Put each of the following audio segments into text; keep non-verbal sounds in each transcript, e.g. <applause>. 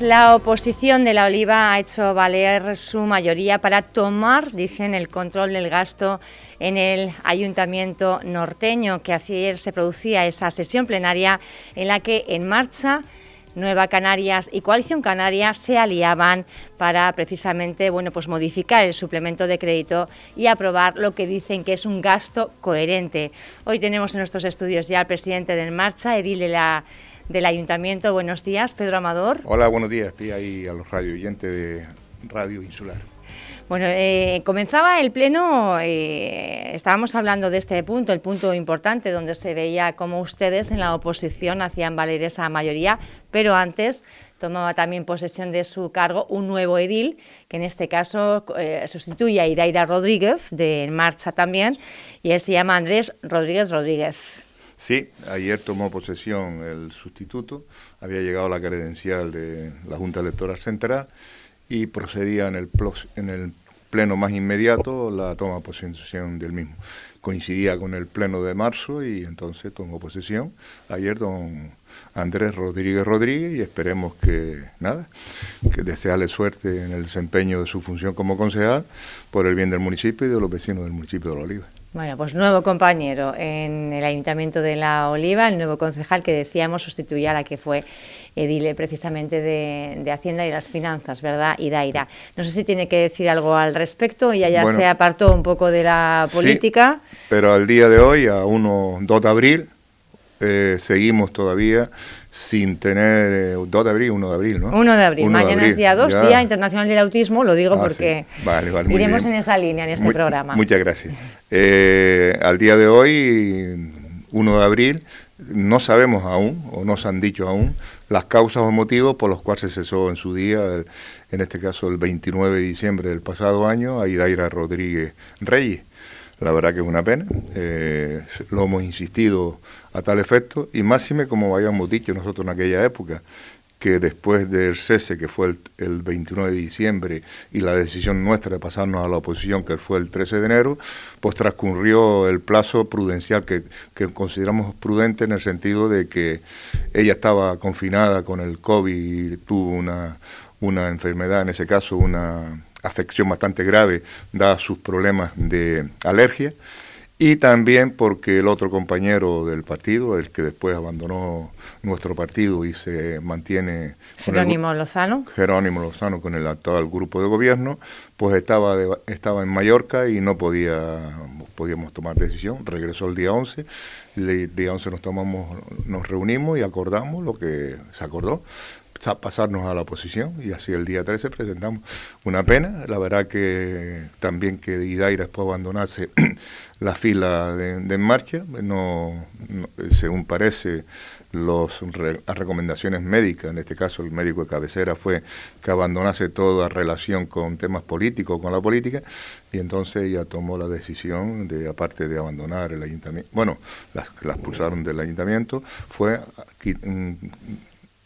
La oposición de la Oliva ha hecho valer su mayoría para tomar, dicen, el control del gasto en el ayuntamiento norteño, que ayer se producía esa sesión plenaria en la que En Marcha Nueva Canarias y Coalición Canaria se aliaban para precisamente bueno, pues modificar el suplemento de crédito y aprobar lo que dicen que es un gasto coherente. Hoy tenemos en nuestros estudios ya al presidente del Marcha, edil de la, del Ayuntamiento. Buenos días, Pedro Amador. Hola, buenos días, estoy ahí a los radio oyentes de Radio Insular. Bueno, eh, comenzaba el pleno, eh, estábamos hablando de este punto, el punto importante, donde se veía cómo ustedes en la oposición hacían valer esa mayoría, pero antes tomaba también posesión de su cargo un nuevo edil, que en este caso eh, sustituye a Iraira Rodríguez, de En Marcha también, y él se llama Andrés Rodríguez Rodríguez. Sí, ayer tomó posesión el sustituto, había llegado la credencial de la Junta Electoral Central y procedía en el, en el pleno más inmediato la toma de posesión del mismo. Coincidía con el pleno de marzo y entonces tomó posesión ayer don Andrés Rodríguez Rodríguez y esperemos que, nada, que desearle suerte en el desempeño de su función como concejal por el bien del municipio y de los vecinos del municipio de La Oliva. Bueno, pues nuevo compañero en el Ayuntamiento de La Oliva, el nuevo concejal que decíamos sustituía a la que fue edile precisamente de, Hacienda y las Finanzas, ¿verdad? Y Daira. No sé si tiene que decir algo al respecto, ya ya se apartó un poco de la política. Sí, pero al día de hoy, a 1, 2 de abril, eh, seguimos todavía sin tener 2 eh, de abril, 1 de abril, ¿no? 1 de abril, mañana es día 2, Día Internacional del Autismo, lo digo ah, porque iremos en esa línea en este programa. Muchas gracias. Eh, al día de hoy, 1 de abril, no sabemos aún, o no se han dicho aún, las causas o motivos por los cuales se cesó en su día, en este caso el 29 de diciembre del pasado año, a Idaira Rodríguez Reyes. La verdad que es una pena, eh, lo hemos insistido a tal efecto, y máxime como habíamos dicho nosotros en aquella época, que después del cese, que fue el, 29 de diciembre, y la decisión nuestra de pasarnos a la oposición, que fue el 13 de enero, pues transcurrió el plazo prudencial que, que consideramos prudente en el sentido de que ella estaba confinada con el COVID y tuvo una, una enfermedad, en ese caso una afección bastante grave, dada sus problemas de alergia, y también porque el otro compañero del partido, el que después abandonó nuestro partido y se mantiene... Jerónimo Lozano. Jerónimo Lozano con el actual grupo de gobierno, pues estaba, estaba en Mallorca y no podía podíamos tomar decisión. Regresó el día 11, el día 11 nos, tomamos, nos reunimos y acordamos lo que se acordó pasarnos a la oposición y así el día 13 presentamos una pena. La verdad que también que Idaira después abandonarse <clears throat> la fila de, En Marcha, no, según parece, los, las recomendaciones médicas, en este caso el médico de cabecera, fue que abandonase toda relación con temas políticos, con la política, y entonces ella tomó la decisión de, aparte de abandonar el ayuntamiento, bueno, las, las expulsaron del ayuntamiento, fue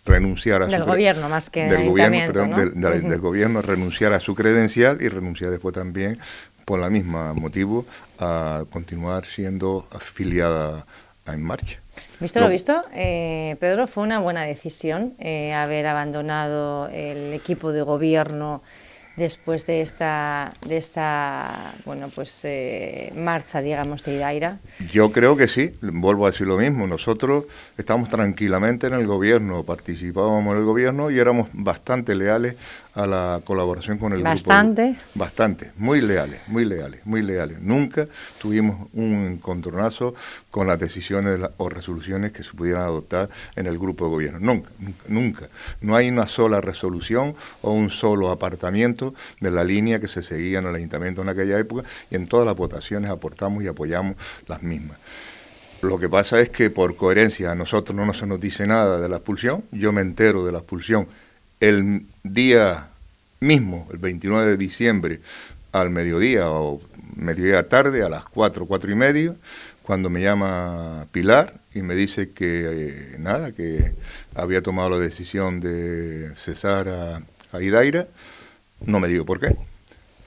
renunciar a del gobierno más que del gobierno, del, gobierno renunciar a su credencial y renunciar después también por la misma motivo a continuar siendo afiliada a En Marcha. Visto lo, visto, eh, Pedro, fue una buena decisión eh, haber abandonado el equipo de gobierno después de esta, de esta bueno, pues, eh, marcha, digamos, de Idaira? Yo creo que sí, vuelvo a decir lo mismo. Nosotros estamos tranquilamente en el gobierno, participábamos en el gobierno y éramos bastante leales a la colaboración con el ¿Bastante? grupo. Bastante. Bastante, muy leales, muy leales, muy leales. Nunca tuvimos un encontronazo con las decisiones o resoluciones que se pudieran adoptar en el grupo de gobierno. Nunca, nunca. No hay una sola resolución o un solo apartamiento de la línea que se seguía en el ayuntamiento en aquella época y en todas las votaciones aportamos y apoyamos las mismas. Lo que pasa es que por coherencia a nosotros no se nos dice nada de la expulsión, yo me entero de la expulsión el día mismo, el 29 de diciembre, al mediodía o mediodía tarde, a las 4, 4 y medio, cuando me llama Pilar y me dice que eh, nada, que había tomado la decisión de cesar a, a no me digo por qué.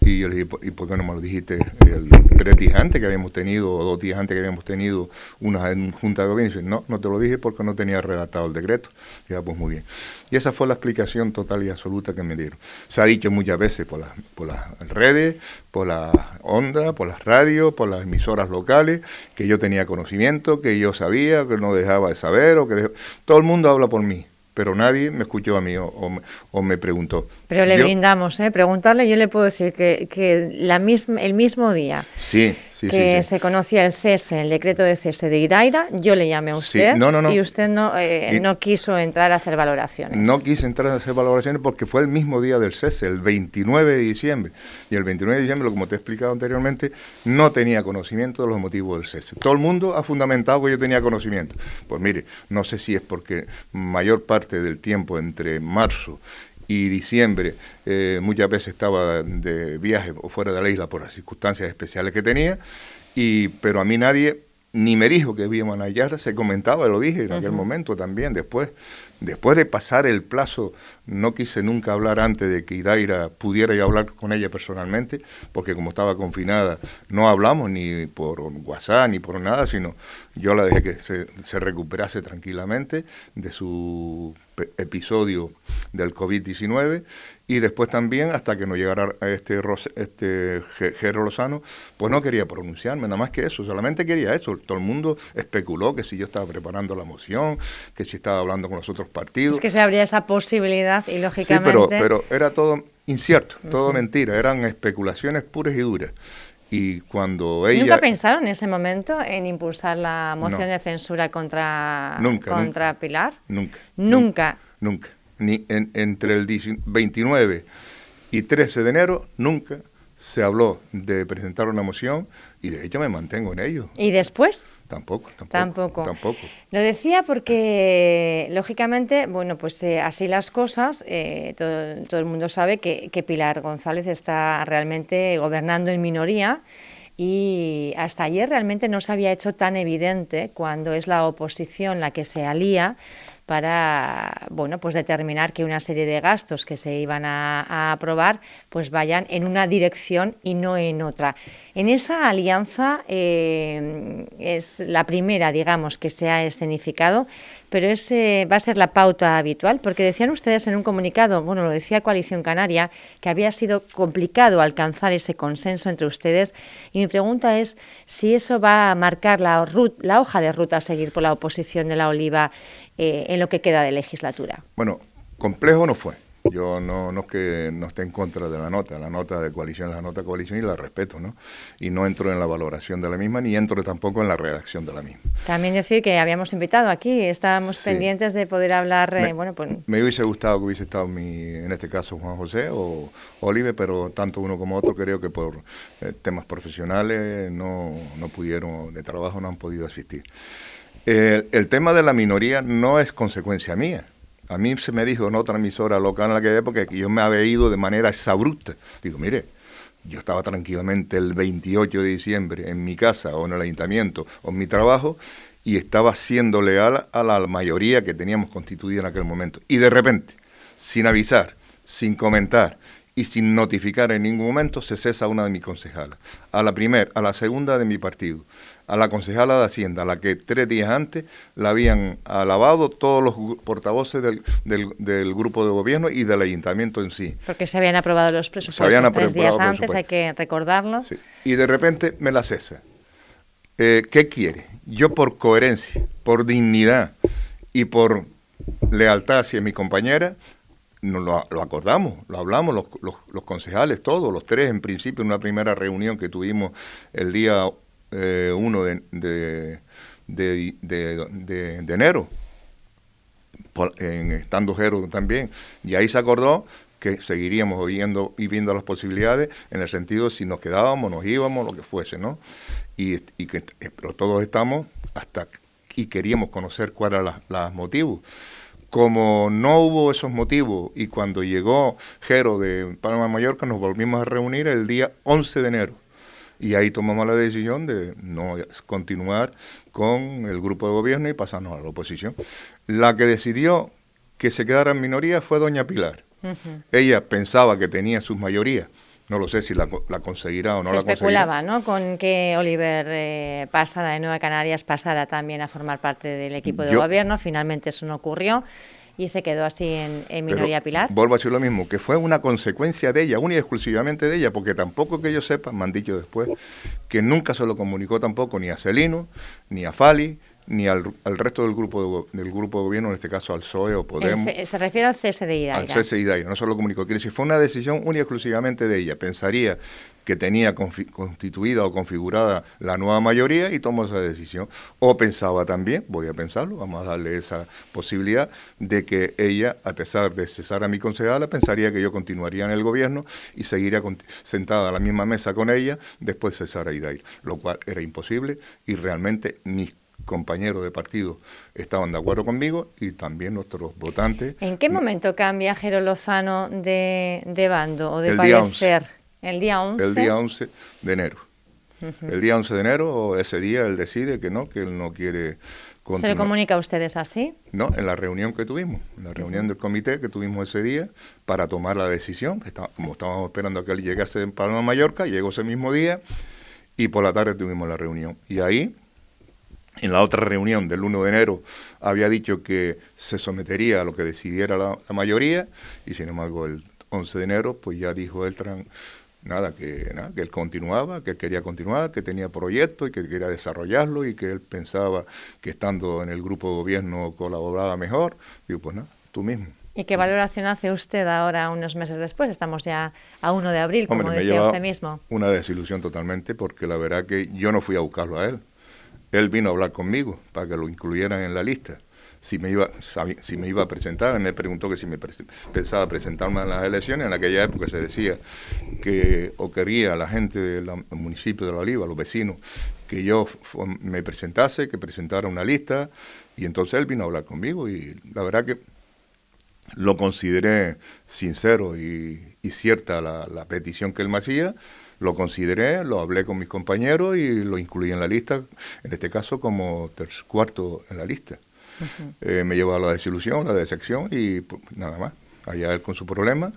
Y yo le dije, ¿y por qué no me lo dijiste el, tres días antes que habíamos tenido, o dos días antes que habíamos tenido una junta de gobierno? Y dice, no, no te lo dije porque no tenía redactado el decreto. Ya, pues muy bien. Y esa fue la explicación total y absoluta que me dieron. Se ha dicho muchas veces por, por las redes, por la onda, por las radios, por las emisoras locales, que yo tenía conocimiento, que yo sabía, que no dejaba de saber, o que todo el mundo habla por mí pero nadie me escuchó a mí o, me preguntó. Pero le brindamos, ¿eh? Preguntarle, yo le puedo decir que, que la misma, el mismo día sí, que se conocía el cese, el decreto de cese de Idaira, yo le llamé a usted y usted no, eh, no quiso entrar a hacer valoraciones. No quise entrar a hacer valoraciones porque fue el mismo día del cese, el 29 de diciembre. Y el 29 de diciembre, como te he explicado anteriormente, no tenía conocimiento de los motivos del cese. Todo el mundo ha fundamentado que yo tenía conocimiento. Pues mire, no sé si es porque mayor parte del tiempo entre marzo y diciembre eh, muchas veces estaba de viaje o fuera de la isla por las circunstancias especiales que tenía, y, pero a mí nadie ni me dijo que iban a hallar, se comentaba, lo dije en aquel momento también, después, después de pasar el plazo, no quise nunca hablar antes de que Idaira pudiera yo hablar con ella personalmente, porque como estaba confinada, no hablamos ni por WhatsApp ni por nada, sino yo la dejé que se, se recuperase tranquilamente de su episodio del COVID-19 y después también hasta que no llegara este este Jero Lozano, pues no quería pronunciarme, nada más que eso, solamente quería eso. Todo el mundo especuló que si yo estaba preparando la moción, que si estaba hablando con los otros partidos. Es que se abría esa posibilidad y lógicamente... Sí, pero, pero era todo incierto, todo mentira, eran especulaciones puras y duras. Y cuando ella... ¿Nunca pensaron en ese momento en impulsar la moción de censura contra, contra Pilar? Nunca. Nunca. Nunca. Ni entre el 29 y 13 de enero, nunca se habló de presentar una moción y de hecho me mantengo en ello. ¿Y después? Tampoco, tampoco. Tampoco. Lo decía porque, lógicamente, bueno, pues eh, así las cosas, eh, todo, el mundo sabe que, que Pilar González está realmente gobernando en minoría y hasta ayer realmente no se había hecho tan evidente cuando es la oposición la que se alía para bueno, pues determinar que una serie de gastos que se iban a, aprobar pues vayan en una dirección y no en otra. En esa alianza eh, es la primera, digamos, que se ha escenificado, pero ese va a ser la pauta habitual, porque decían ustedes en un comunicado, bueno, lo decía Coalición Canaria, que había sido complicado alcanzar ese consenso entre ustedes, y mi pregunta es si eso va a marcar la hoja de ruta a seguir por la oposición de la Oliva eh, en lo que queda de legislatura. Bueno, complejo no fue. Yo no, no es que no esté en contra de la nota, la nota de coalición es la nota de coalición y la respeto, ¿no? Y no entro en la valoración de la misma ni entro tampoco en la redacción de la misma. También decir que habíamos invitado aquí, estábamos pendientes de poder hablar, eh, me, bueno, pues... Me hubiese gustado que hubiese estado mi, en este caso Juan José o Olive, pero tanto uno como otro creo que por eh, temas profesionales no, no pudieron, de trabajo no han podido asistir. El, tema de la minoría no es consecuencia mía. A mí se me dijo en otra emisora local en época que yo me había ido de manera exabrupta. Digo, mire, yo estaba tranquilamente el 28 de diciembre en mi casa o en el ayuntamiento o en mi trabajo y estaba siendo leal a la mayoría que teníamos constituida en aquel momento. Y de repente, sin avisar, sin comentar y sin notificar en ningún momento, se cesa una de mis concejalas. A la primera, a la segunda de mi partido a la concejala de Hacienda, a la que tres días antes la habían alabado todos los portavoces del, del, grupo de gobierno y del ayuntamiento en sí. Porque se habían aprobado los presupuestos tres días antes, hay que recordarlo. Y de repente me la cesa. Eh, ¿Qué quiere? Yo por coherencia, por dignidad y por lealtad hacia mi compañera, nos lo, acordamos, lo hablamos los, los, los, concejales, todos, los tres en principio, en una primera reunión que tuvimos el día eh, uno de, de, de, de enero, en, estando Jero también, y ahí se acordó que seguiríamos viendo y viendo las posibilidades en el sentido si nos quedábamos, nos íbamos, lo que fuese, ¿no? Y, y que, pero todos estamos hasta y queríamos conocer cuáles eran los motivos. Como no hubo esos motivos y cuando llegó Jero de Palma de Mallorca nos volvimos a reunir el día 11 de enero y ahí tomamos la decisión de no continuar con el grupo de gobierno y pasarnos a la oposición. La que decidió que se quedara en minoría fue doña Pilar. Ella pensaba que tenía sus mayorías No lo sé si la, conseguirá o no Se la conseguirá. especulaba, ¿no? Con que Oliver eh, pasara de Nueva Canarias, pasara también a formar parte del equipo de gobierno. Finalmente eso no ocurrió y se quedó así en, minoría pilar. Vuelvo a decir lo mismo, que fue una consecuencia de ella, única y exclusivamente de ella, porque tampoco que yo sepa, me han dicho después, que nunca se lo comunicó tampoco ni a Celino, ni a Fali, ni al, resto del grupo de, del grupo de gobierno, en este caso al PSOE o Podemos. se refiere al cese de Al cese de no se lo comunicó. Quiere decir, fue una decisión única y exclusivamente de ella. Pensaría que tenía constituida o configurada la nueva mayoría y tomó esa decisión. O pensaba también, voy a pensarlo, vamos a darle esa posibilidad, de que ella, a pesar de cesar a mi concejala, pensaría que yo continuaría en el gobierno y seguiría sentada a la misma mesa con ella después de cesar a Idair, lo cual era imposible y realmente mis compañeros de partido estaban de acuerdo conmigo y también nuestros votantes. ¿En qué momento cambia Jero Lozano de, bando o de parecer? El día 11. El día 11 de enero. El día 11 de enero, ese día él decide que no, que él no quiere continuar. ¿Se le comunica a ustedes así? No, en la reunión que tuvimos, en la reunión del comité que tuvimos ese día para tomar la decisión. como estábamos esperando a que él llegase en Palma Mallorca, llegó ese mismo día y por la tarde tuvimos la reunión. Y ahí en la otra reunión del 1 de enero había dicho que se sometería a lo que decidiera la, mayoría y sin embargo el 11 de enero pues ya dijo él nada que nada, que él continuaba, que él quería continuar, que tenía proyectos y que quería desarrollarlo y que él pensaba que estando en el grupo de gobierno colaboraba mejor. Digo, pues nada, tú mismo. ¿Y qué valoración hace usted ahora, unos meses después? Estamos ya a 1 de abril, como decía usted mismo. Una desilusión totalmente, porque la verdad que yo no fui a buscarlo a él él vino a hablar conmigo para que lo incluyeran en la lista. Si me iba, si me iba a presentar, me preguntó que si me pensaba presentarme en las elecciones. En aquella época se decía que o quería la gente del municipio de La Oliva, los vecinos, que yo me presentase, que presentara una lista. Y entonces él vino a hablar conmigo y la verdad que lo consideré sincero y, cierta la, la petición que él me hacía lo consideré, lo hablé con mis compañeros y lo incluí en la lista, en este caso como cuarto en la lista. Eh, me llevó a la desilusión, la decepción y pues, nada más, allá él con su problema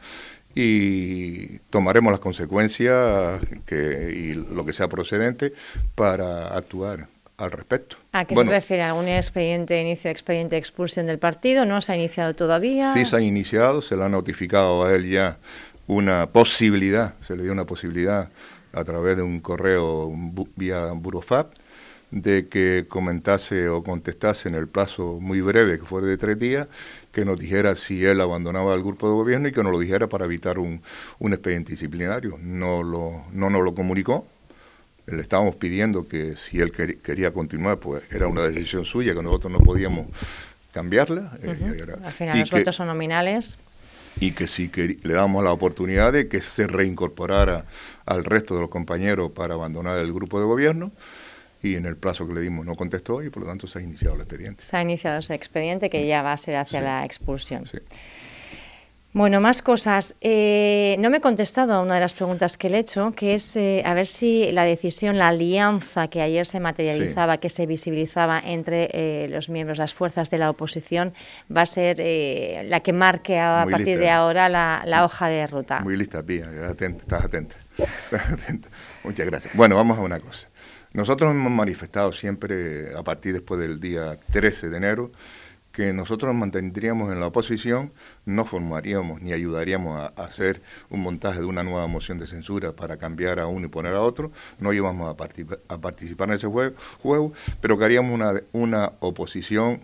y tomaremos las consecuencias que, y lo que sea procedente para actuar al respecto. ¿A qué se refiere? ¿A un expediente, inicio de expediente de expulsión del partido? ¿No se ha iniciado todavía? Sí, se ha iniciado, se le ha notificado a él ya una posibilidad, se le dio una posibilidad a través de un correo vía Burofab, de que comentase o contestase en el plazo muy breve, que fue de tres días, que nos dijera si él abandonaba el grupo de gobierno y que nos lo dijera para evitar un, un expediente disciplinario. No, lo, no nos lo comunicó. Le estábamos pidiendo que si él quería continuar, pues era una decisión suya, que nosotros no podíamos cambiarla. Eh, Al final los votos son nominales y que si que le damos la oportunidad de que se reincorporara al resto de los compañeros para abandonar el grupo de gobierno y en el plazo que le dimos no contestó y por lo tanto se ha iniciado el expediente. Se ha iniciado ese expediente que ya va a ser hacia la expulsión. Sí. Bueno, más cosas. Eh, no me he contestado a una de las preguntas que le he hecho, que es eh, a ver si la decisión, la alianza que ayer se materializaba, que se visibilizaba entre eh, los miembros, las fuerzas de la oposición, va a ser la que marque a, partir de ahora la, hoja de ruta. Muy lista, Pía, <laughs> estás atenta. Muchas gracias. Bueno, vamos a una cosa. Nosotros hemos manifestado siempre, a partir después del día 13 de enero, que nosotros nos mantendríamos en la oposición, no formaríamos ni ayudaríamos a, hacer un montaje de una nueva moción de censura para cambiar a uno y poner a otro, no íbamos a, a participar en ese juego, juego, pero que haríamos una, una oposición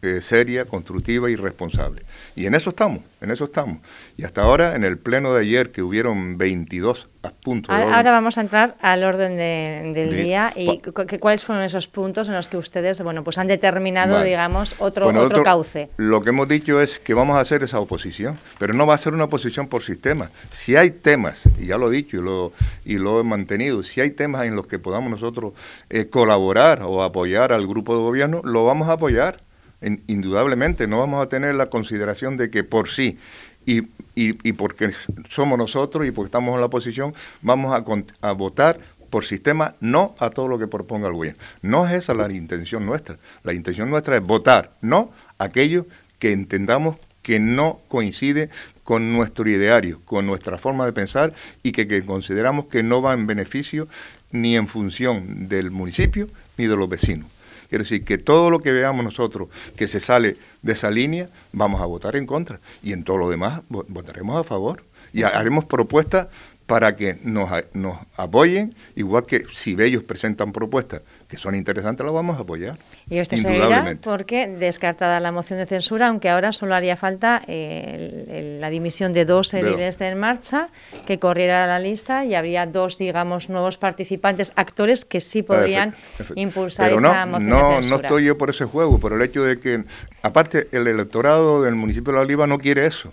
eh, seria, constructiva y responsable. Y en eso estamos, en eso estamos. Y hasta ahora, en el pleno de ayer, que hubieron 22 puntos. Ahora, vamos a entrar al orden del día y cuáles fueron esos puntos en los que ustedes, bueno, pues han determinado, digamos, otro, otro cauce. Lo que hemos dicho es que vamos a hacer esa oposición, pero no va a ser una oposición por sistema. Si hay temas, y ya lo he dicho y lo, y lo he mantenido, si hay temas en los que podamos nosotros eh, colaborar o apoyar al grupo de gobierno, lo vamos a apoyar indudablemente no vamos a tener la consideración de que por sí y, y, porque somos nosotros y porque estamos en la oposición, vamos a, a votar por sistema no a todo lo que proponga el gobierno. No es esa la intención nuestra. La intención nuestra es votar no a aquello que entendamos que no coincide con nuestro ideario, con nuestra forma de pensar y que, que consideramos que no va en beneficio ni en función del municipio ni de los vecinos. Quiero decir que todo lo que veamos nosotros que se sale de esa línea, vamos a votar en contra. Y en todo lo demás votaremos a favor. Y haremos propuestas para que nos, nos apoyen, igual que si ellos presentan propuestas que son interesantes, las vamos a apoyar. Y esto se porque, descartada la moción de censura, aunque ahora solo haría falta eh, la dimisión de dos ediles de En Marcha, que corriera la lista y habría dos, digamos, nuevos participantes, actores que sí podrían impulsar esa moción no, de censura. No estoy yo por ese juego, por el hecho de que, aparte, el electorado del municipio de La Oliva no quiere eso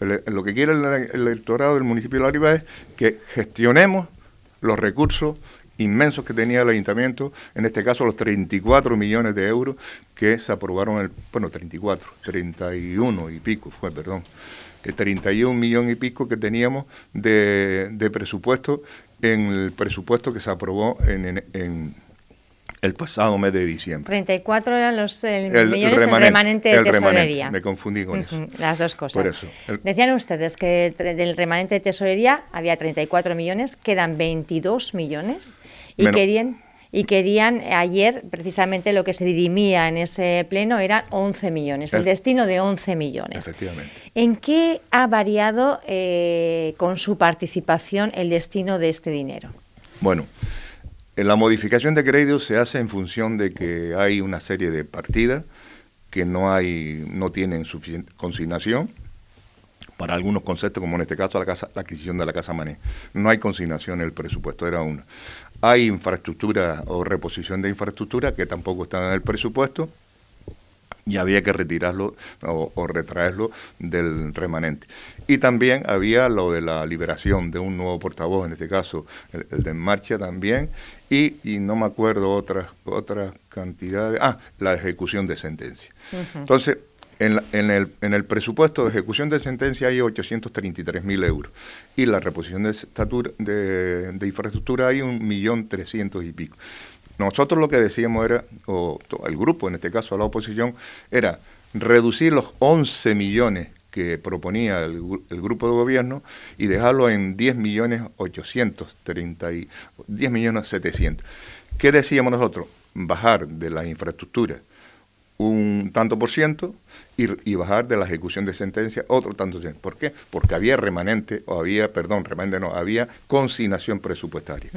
lo que quiere el, electorado del municipio de La Oliva es que gestionemos los recursos inmensos que tenía el ayuntamiento, en este caso los 34 millones de euros que se aprobaron, el, bueno, 34, 31 y pico fue, perdón, el 31 millones y pico que teníamos de, de presupuesto en el presupuesto que se aprobó en, en el pasado mes de diciembre. 34 eran los eh, millones remanente, remanente de tesorería. me confundí con eso. Las dos cosas. Decían ustedes que del remanente de tesorería había 34 millones, quedan 22 millones y querían y querían ayer precisamente lo que se dirimía en ese pleno era 11 millones, el, destino de 11 millones. Efectivamente. ¿En qué ha variado eh, con su participación el destino de este dinero? Bueno, la modificación de crédito se hace en función de que hay una serie de partidas que no hay, no tienen suficiente consignación para algunos conceptos, como en este caso la, casa, la adquisición de la Casa Mané. No hay consignación en el presupuesto, era una. Hay infraestructura o reposición de infraestructura que tampoco están en el presupuesto y había que retirarlo o, retraerlo del remanente. Y también había lo de la liberación de un nuevo portavoz, en este caso el, de En Marcha también, y, y, no me acuerdo otras otras cantidades, ah, la ejecución de sentencia. Entonces, en, en, el, en el presupuesto de ejecución de sentencia hay 833 mil euros y la reposición de, estatura, de, de infraestructura hay un millón trescientos y pico. Nosotros lo que decíamos era, o el grupo, en este caso la oposición, era reducir los 11 millones que proponía el, grupo de gobierno y dejarlo en 10 millones 830 y 10 millones 700. ¿Qué decíamos nosotros? Bajar de la infraestructura un tanto por ciento y, bajar de la ejecución de sentencia otro tanto por ciento. ¿Por qué? Porque había remanente, o había, perdón, remanente no, había consignación presupuestaria.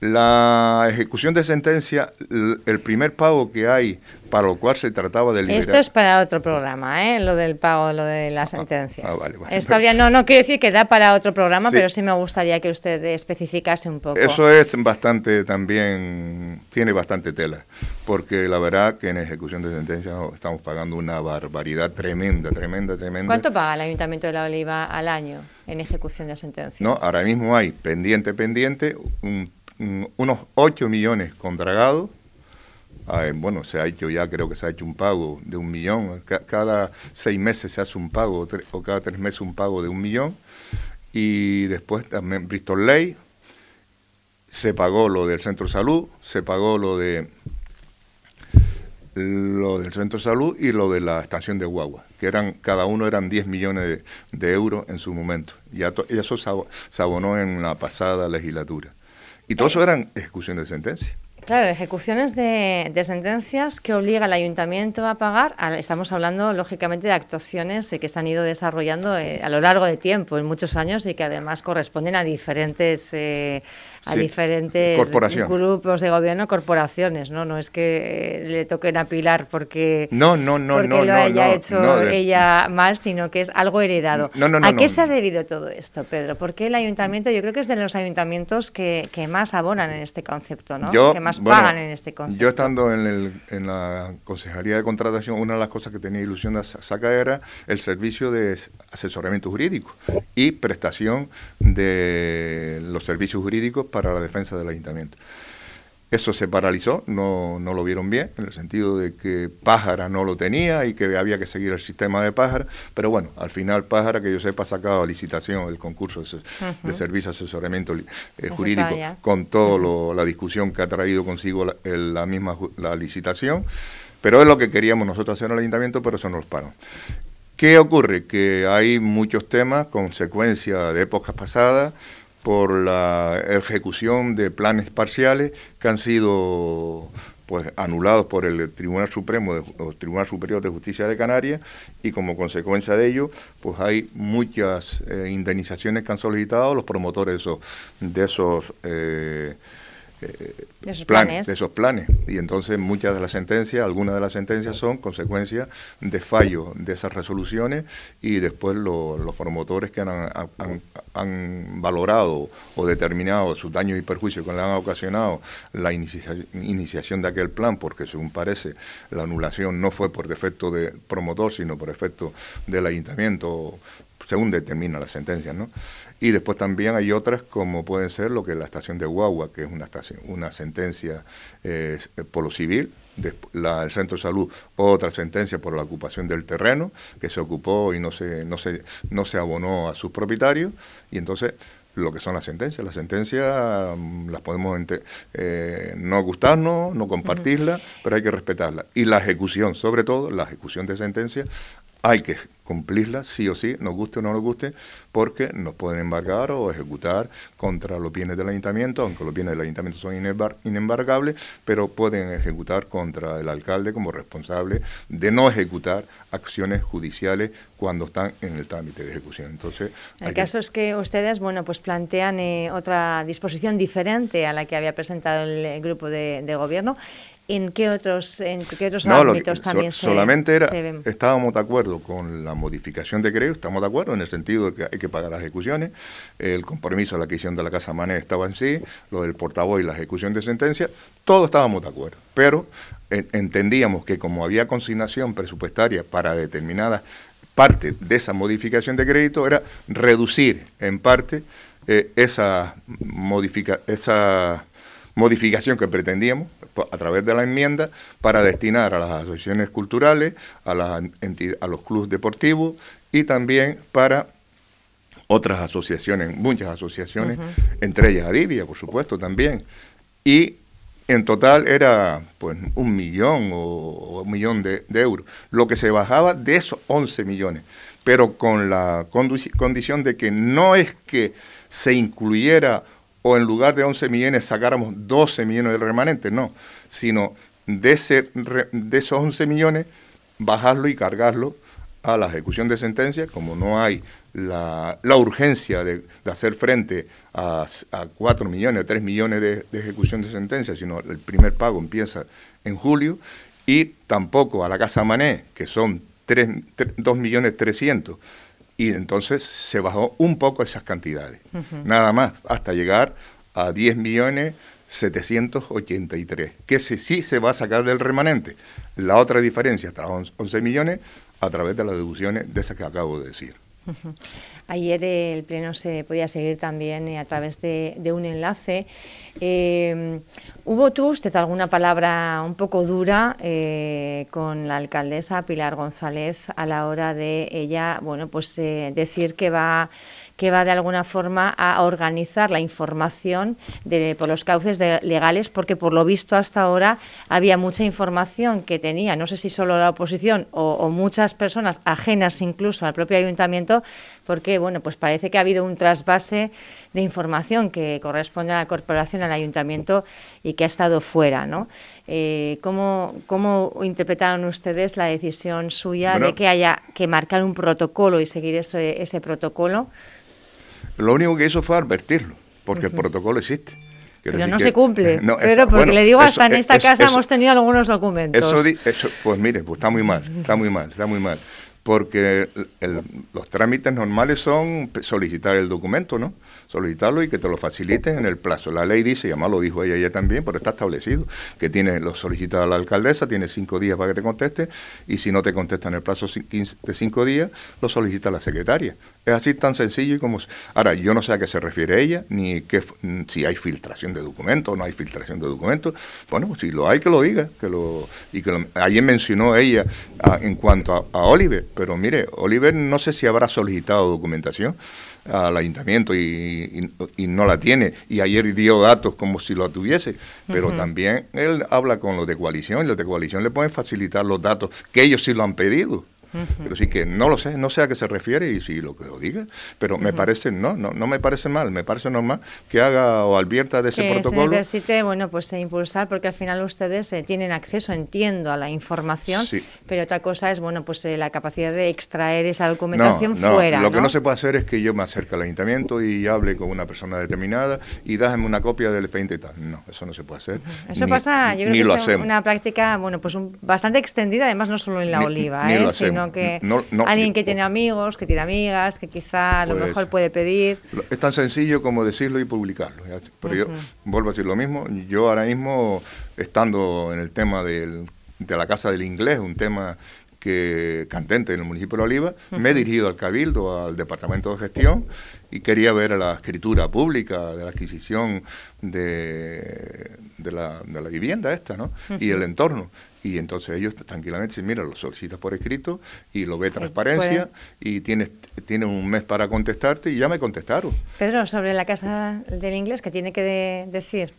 La ejecución de sentencia, el primer pago que hay para lo cual se trataba de liberar. Esto es para otro programa, ¿eh? lo del pago, lo de las ah, sentencias. Ah, vale, vale. Esto habría, no, no quiero decir que da para otro programa, pero sí me gustaría que usted especificase un poco. Eso es bastante también, tiene bastante tela, porque la verdad que en ejecución de sentencias estamos pagando una barbaridad tremenda, tremenda, tremenda. ¿Cuánto paga el Ayuntamiento de La Oliva al año en ejecución de sentencias? No, ahora mismo hay pendiente, pendiente, un Mm, unos 8 millones contragados. Ah, bueno, se ha hecho ya, creo que se ha hecho un pago de un millón. cada seis meses se hace un pago, o cada tres meses un pago de un millón. Y después también Bristol Ley, se pagó lo del centro de salud, se pagó lo de lo del centro de salud y lo de la estación de Guagua, que eran cada uno eran 10 millones de, euros en su momento. Y eso se abonó en la pasada legislatura. Y todo eso eran ejecuciones de sentencia. Claro, ejecuciones de, sentencias que obliga al ayuntamiento a pagar. Estamos hablando, lógicamente, de actuaciones que se han ido desarrollando eh, a lo largo de tiempo, en muchos años, y que además corresponden a diferentes eh, a diferentes grupos de gobierno, corporaciones, ¿no? No es que eh, le toquen a Pilar porque, no, no, no, porque lo haya hecho ella mal, sino que es algo heredado. ¿A qué se ha debido todo esto, Pedro? Porque el ayuntamiento, yo creo que es de los ayuntamientos que, que más abonan en este concepto, ¿no? que más pagan en este concepto. Yo estando en, el, en la Consejería de Contratación, una de las cosas que tenía ilusión de sacar era el servicio de asesoramiento jurídico y prestación de los servicios jurídicos para la defensa del ayuntamiento. Eso se paralizó, no, no lo vieron bien, en el sentido de que Pájara no lo tenía y que había que seguir el sistema de Pájara, pero bueno, al final Pájara, que yo sepa, ha sacado a licitación el concurso de, servicio de asesoramiento eh, jurídico con toda la discusión que ha traído consigo la, la misma la licitación, pero es lo que queríamos nosotros hacer en el ayuntamiento, pero eso no los pagan. ¿Qué ocurre? Que hay muchos temas, consecuencia de épocas pasadas, por la ejecución de planes parciales que han sido pues anulados por el Tribunal Supremo o Tribunal Superior de Justicia de Canarias y como consecuencia de ello pues hay muchas eh, indemnizaciones que han solicitado los promotores de esos, de eh, eh, de esos planes. De esos planes. Y entonces muchas de las sentencias, algunas de las sentencias son consecuencia de fallo de esas resoluciones y después los promotores que han, han, valorado o determinado sus daños y perjuicios que le han ocasionado la iniciación de aquel plan, porque según parece la anulación no fue por defecto de promotor, sino por efecto del ayuntamiento según determina la sentencia, ¿no? Y después también hay otras como pueden ser lo que es la estación de Guagua, que es una, estación, una sentencia eh, por lo civil, la, el centro de salud, otra sentencia por la ocupación del terreno, que se ocupó y no se, no se, no se abonó a sus propietarios, y entonces lo que son las sentencias. Las sentencias mm, las podemos eh, no gustarnos, no compartirlas, pero hay que respetarlas. Y la ejecución, sobre todo, la ejecución de sentencias, hay que cumplirla sí o sí, nos guste o no nos guste, porque nos pueden embargar o ejecutar contra los bienes del ayuntamiento, aunque los bienes del ayuntamiento son inembargables, pero pueden ejecutar contra el alcalde como responsable de no ejecutar acciones judiciales cuando están en el trámite de ejecución. Entonces, el caso es que ustedes, bueno, pues plantean eh, otra disposición diferente a la que había presentado el grupo de gobierno. ¿En qué otros, en qué otros ámbitos también se, solamente era, estábamos de acuerdo con la modificación de crédito, estamos de acuerdo en el sentido de que hay que pagar las ejecuciones, el compromiso de la adquisición de la Casa Mané estaba en sí, lo del portavoz y la ejecución de sentencia, todos estábamos de acuerdo, pero entendíamos que como había consignación presupuestaria para determinadas partes de esa modificación de crédito, era reducir en parte eh, esa, modifica, esa modificación que pretendíamos a través de la enmienda para destinar a las asociaciones culturales, a, a los clubes deportivos y también para otras asociaciones, muchas asociaciones, entre ellas Adivia, por supuesto, también. Y en total era pues un millón o, un millón de, euros, lo que se bajaba de esos 11 millones, pero con la condición de que no es que se incluyera o en lugar de 11 millones sacáramos 12 millones de remanente, no, sino de, esos 11 millones bajarlo y cargarlo a la ejecución de sentencia, como no hay la, urgencia de, hacer frente a, a 4 millones, 3 millones de, ejecución de sentencia, sino el primer pago empieza en julio, y tampoco a la Casa Mané, que son 2 millones 300 y entonces se bajó un poco esas cantidades, nada más, hasta llegar a 10 millones 783, que sí se va a sacar del remanente. La otra diferencia, hasta 11 millones, a través de las deducciones de esas que acabo de decir. Ayer el Pleno se podía seguir también eh, a través de, un enlace. Eh, ¿Hubo tú usted alguna palabra un poco dura eh, con la alcaldesa Pilar González a la hora de ella, bueno, pues decir que va que va de alguna forma a organizar la información de, por los cauces legales, porque por lo visto hasta ahora había mucha información que tenía, no sé si solo la oposición o, muchas personas ajenas incluso al propio ayuntamiento, porque bueno, pues parece que ha habido un trasvase de información que corresponde a la corporación, al ayuntamiento y que ha estado fuera, ¿no? Eh, ¿cómo, ¿Cómo interpretaron ustedes la decisión suya de que haya que marcar un protocolo y seguir ese, ese protocolo? Lo único que hizo fue advertirlo, porque el protocolo existe. pero no se cumple. <laughs> pero porque le digo, hasta en esta casa hemos tenido algunos documentos. Eso, pues mire, pues está muy mal, está muy mal, está muy mal. Porque los trámites normales son solicitar el documento, ¿no? solicitarlo y que te lo faciliten en el plazo. La ley dice, y además lo dijo ella, ella también, pero está establecido, que tiene lo solicita la alcaldesa, tiene cinco días para que te conteste, y si no te contesta en el plazo de cinco días, lo solicita la secretaria. Es así tan sencillo y como... Ahora, yo no sé a qué se refiere ella, ni que, si hay filtración de documentos o no hay filtración de documentos. Bueno, pues si lo hay, que lo diga. que lo y que Ayer mencionó ella en cuanto a, a Oliver, pero mire, Oliver no sé si habrá solicitado documentación al ayuntamiento y, no la tiene. Y ayer dio datos como si lo tuviese, pero también él habla con los de coalición y los de coalición le pueden facilitar los datos que ellos sí lo han pedido. Pero sí que no lo sé, no sé a qué se refiere y si lo que lo diga, pero me parece, no, no, no me parece mal, me parece normal que haga o advierta de ese que protocolo. Se necesite, bueno, pues eh, impulsar, porque al final ustedes eh, tienen acceso, entiendo, a la información, pero otra cosa es, bueno, pues eh, la capacidad de extraer esa documentación no, fuera. Lo que no se puede hacer es que yo me acerque al ayuntamiento y hable con una persona determinada y déjame una copia del expediente y tal. No, eso no se puede hacer. Eso pasa, yo creo que es una práctica, bueno, pues bastante extendida, además no solo en la oliva, ¿eh? sino que alguien que tiene amigos, que tiene amigas, que quizá a lo pues mejor puede pedir. Es tan sencillo como decirlo y publicarlo. Pero yo vuelvo a decir lo mismo, yo ahora mismo, estando en el tema del, de la Casa del Inglés, un tema que cantente en el municipio de Oliva, me he dirigido al Cabildo, al Departamento de Gestión, y quería ver la escritura pública de la adquisición de, de, la, de la, vivienda esta, ¿no? Y el entorno. Y entonces ellos tranquilamente dicen, mira, lo solicitas por escrito y lo ve transparencia y tienes, tienes un mes para contestarte y ya me contestaron. Pedro, sobre la Casa del Inglés, ¿qué tiene que decir?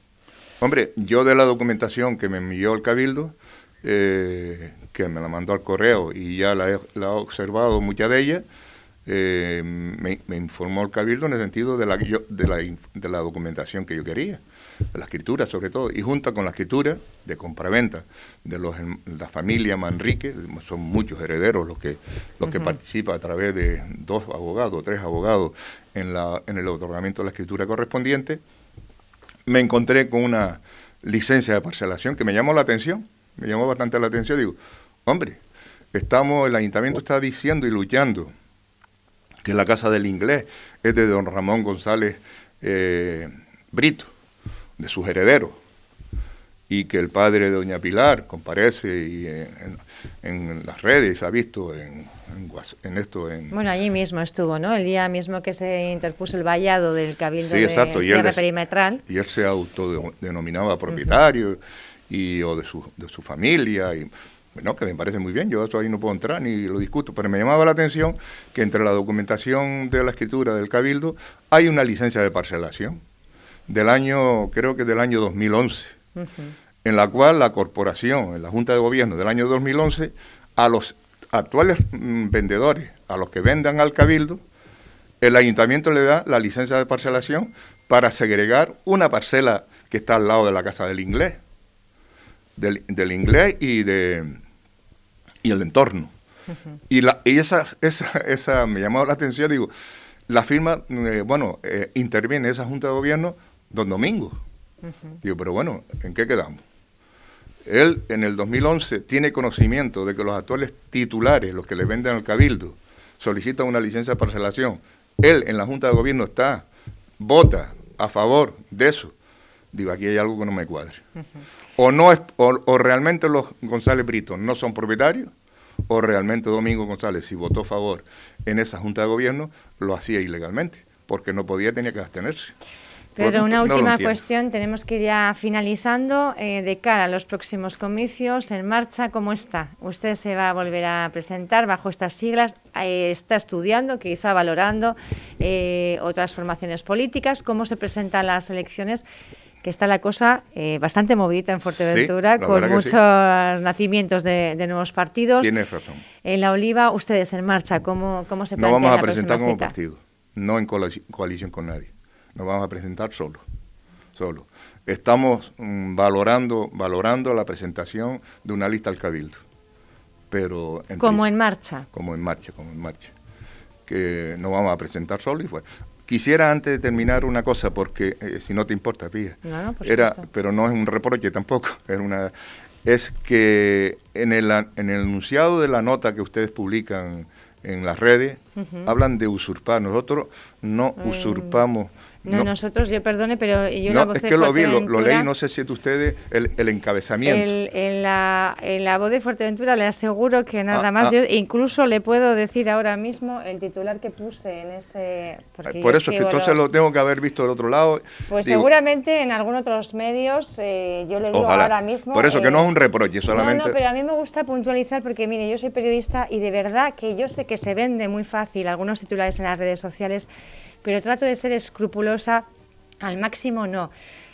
Hombre, yo de la documentación que me envió el Cabildo, eh, que me la mandó al correo y ya la he, la he observado mucha de ella, eh, me, informó el Cabildo en el sentido de la, de, la, de la documentación que yo quería, la escritura sobre todo, y junto con la escritura de compraventa de los, la familia Manrique, son muchos herederos los que, los que participan a través de dos abogados, tres abogados en, la, en el otorgamiento de la escritura correspondiente, me encontré con una licencia de parcelación que me llamó la atención me llamó bastante la atención. Digo, hombre, estamos, el ayuntamiento está diciendo y luchando que la casa del inglés es de don Ramón González eh, Brito, de sus herederos, y que el padre de doña Pilar comparece y en, las redes ha visto en, en, esto. En... Bueno, allí mismo estuvo, ¿no? El día mismo que se interpuso el vallado del cabildo sí, exacto. de y él, perimetral. Y él se autodenominaba propietario y, o de su, de su familia. Y, bueno, que me parece muy bien, yo eso ahí no puedo entrar ni lo discuto, pero me llamaba la atención que entre la documentación de la escritura del Cabildo hay una licencia de parcelación del año, creo que del año 2011, en la cual la corporación, en la Junta de Gobierno del año 2011, a los actuales mm, vendedores, a los que vendan al Cabildo, el ayuntamiento le da la licencia de parcelación para segregar una parcela que está al lado de la Casa del Inglés del, inglés y de y el entorno. Y, la, y esa, esa, esa me llamó la atención, digo, la firma, eh, bueno, eh, interviene esa Junta de Gobierno don Domingo. Digo, pero bueno, ¿en qué quedamos? Él en el 2011 tiene conocimiento de que los actuales titulares, los que le venden al cabildo, solicitan una licencia de parcelación. Él en la Junta de Gobierno está, vota a favor de eso. Digo, aquí hay algo que no me cuadre. O, no es, o, realmente los González Brito no son propietarios, o realmente Domingo González, si votó a favor en esa Junta de Gobierno, lo hacía ilegalmente, porque no podía, tenía que abstenerse. Pero una última cuestión, tenemos que ir ya finalizando. Eh, de cara a los próximos comicios en marcha, ¿cómo está? Usted se va a volver a presentar bajo estas siglas, eh, está estudiando, quizá valorando eh, otras formaciones políticas. ¿Cómo se presentan las elecciones? Que está la cosa eh, bastante movida en Fuerteventura, con muchos nacimientos de, nuevos partidos. Tienes razón. En la Oliva, ustedes en marcha, ¿cómo, cómo se plantea No vamos a presentar como partido, no en coalición con nadie. Nos vamos a presentar solo, solo. Estamos mm, valorando, valorando la presentación de una lista al Cabildo. Pero como en marcha. Como en marcha, como en marcha. Que nos vamos a presentar solo y fue. Quisiera antes de terminar una cosa, porque eh, si no te importa, Pía, era, pero no es un reproche tampoco, <laughs> es, una, es que en el, en el enunciado de la nota que ustedes publican en las redes, hablan de usurpar. Nosotros no mm. usurpamos no, nosotros, yo perdone, pero yo la voz es que lo vi, lo, leí, no sé si es ustedes el, el encabezamiento. en, la, en la voz de Fuerteventura le aseguro que nada ah, más, ah. yo incluso le puedo decir ahora mismo el titular que puse en ese... Por eso es que entonces lo tengo que haber visto del otro lado. Pues seguramente en algunos otros medios, eh, yo le digo ahora mismo... Por eso que no es un eh, reproche solamente... No, no, pero a mí me gusta puntualizar porque mire, yo soy periodista y de verdad que yo sé que se vende muy fácil algunos titulares en las redes sociales pero trato de ser escrupulosa al máximo, no.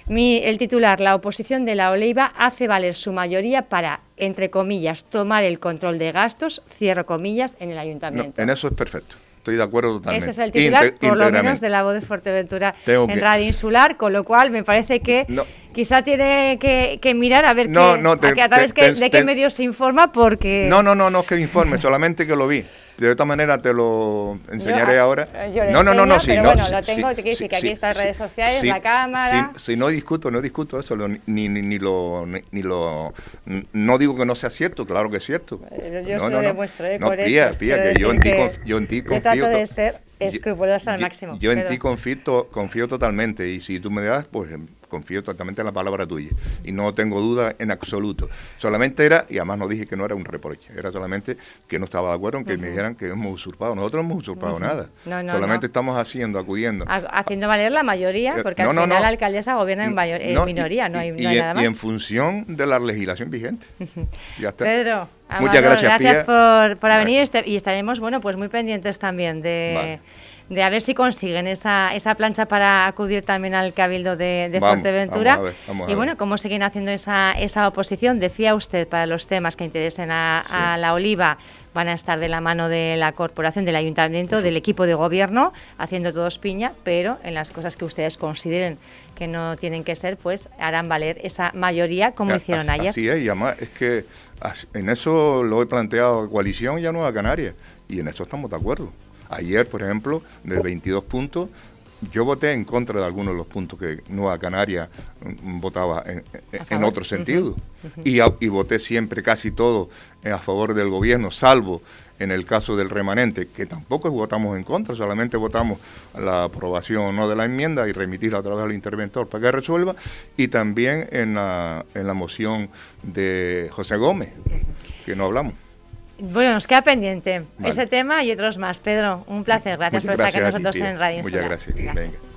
el titular, la oposición de la Oliva hace valer su mayoría para, entre comillas, tomar el control de gastos, cierro comillas, en el ayuntamiento. en eso es perfecto. Estoy de acuerdo totalmente. Ese es el titular, por lo menos, de la voz de Fuerteventura en Radio Insular, con lo cual me parece que quizá tiene que, mirar a ver qué, a, través de qué medios se informa, porque... No, no, no, no es que informe, solamente que lo vi. De esta manera te lo enseñaré ahora. no, no, no, no, sí, no, bueno, lo tengo, te quiero decir que aquí está en redes sociales, la cámara. Si, no discuto, no discuto eso, ni, ni, ni, lo, ni, lo. No digo que no sea cierto, claro que es cierto. Yo se lo demuestro, ¿eh? No, pía, pía, que yo en ti, yo en ti confío. trato de ser escrupulosa al máximo. Yo en ti confío, confío totalmente y si tú me das, pues confío totalmente en la palabra tuya y no tengo duda en absoluto. Solamente era, y además no dije que no era un reproche, era solamente que no estaba de acuerdo en que me dijeran que hemos usurpado. Nosotros no hemos usurpado nada. solamente estamos haciendo, acudiendo. Haciendo valer la mayoría, eh, porque al final la alcaldesa gobierna en, minoría, no hay, nada más. Y en función de la legislación vigente. ya está. Pedro, Muchas gracias, gracias por, por venir este, y estaremos bueno pues muy pendientes también de, de a ver si consiguen esa, esa plancha para acudir también al Cabildo de, Fuerteventura. y bueno, cómo siguen haciendo esa, esa oposición. Decía usted, para los temas que interesen a, la oliva, van a estar de la mano de la corporación, del ayuntamiento, del equipo de gobierno, haciendo todos piña, pero en las cosas que ustedes consideren que no tienen que ser, pues harán valer esa mayoría como hicieron ayer. Así es, y además es que en eso lo he planteado coalición y a Nueva Canaria, y en eso estamos de acuerdo. Ayer, por ejemplo, de 22 puntos, yo voté en contra de algunos de los puntos que Nueva Canaria mm, votaba en, otro sentido. y, y, voté siempre, casi todo, a favor del gobierno, salvo en el caso del remanente, que tampoco votamos en contra, solamente votamos la aprobación no de la enmienda y remitirla otra vez al interventor para que resuelva, y también en la, en la moción de José Gómez, que no hablamos. Bueno, nos queda pendiente ese tema y otros más. Pedro, un placer. Gracias por estar con nosotros en Radio Muchas gracias.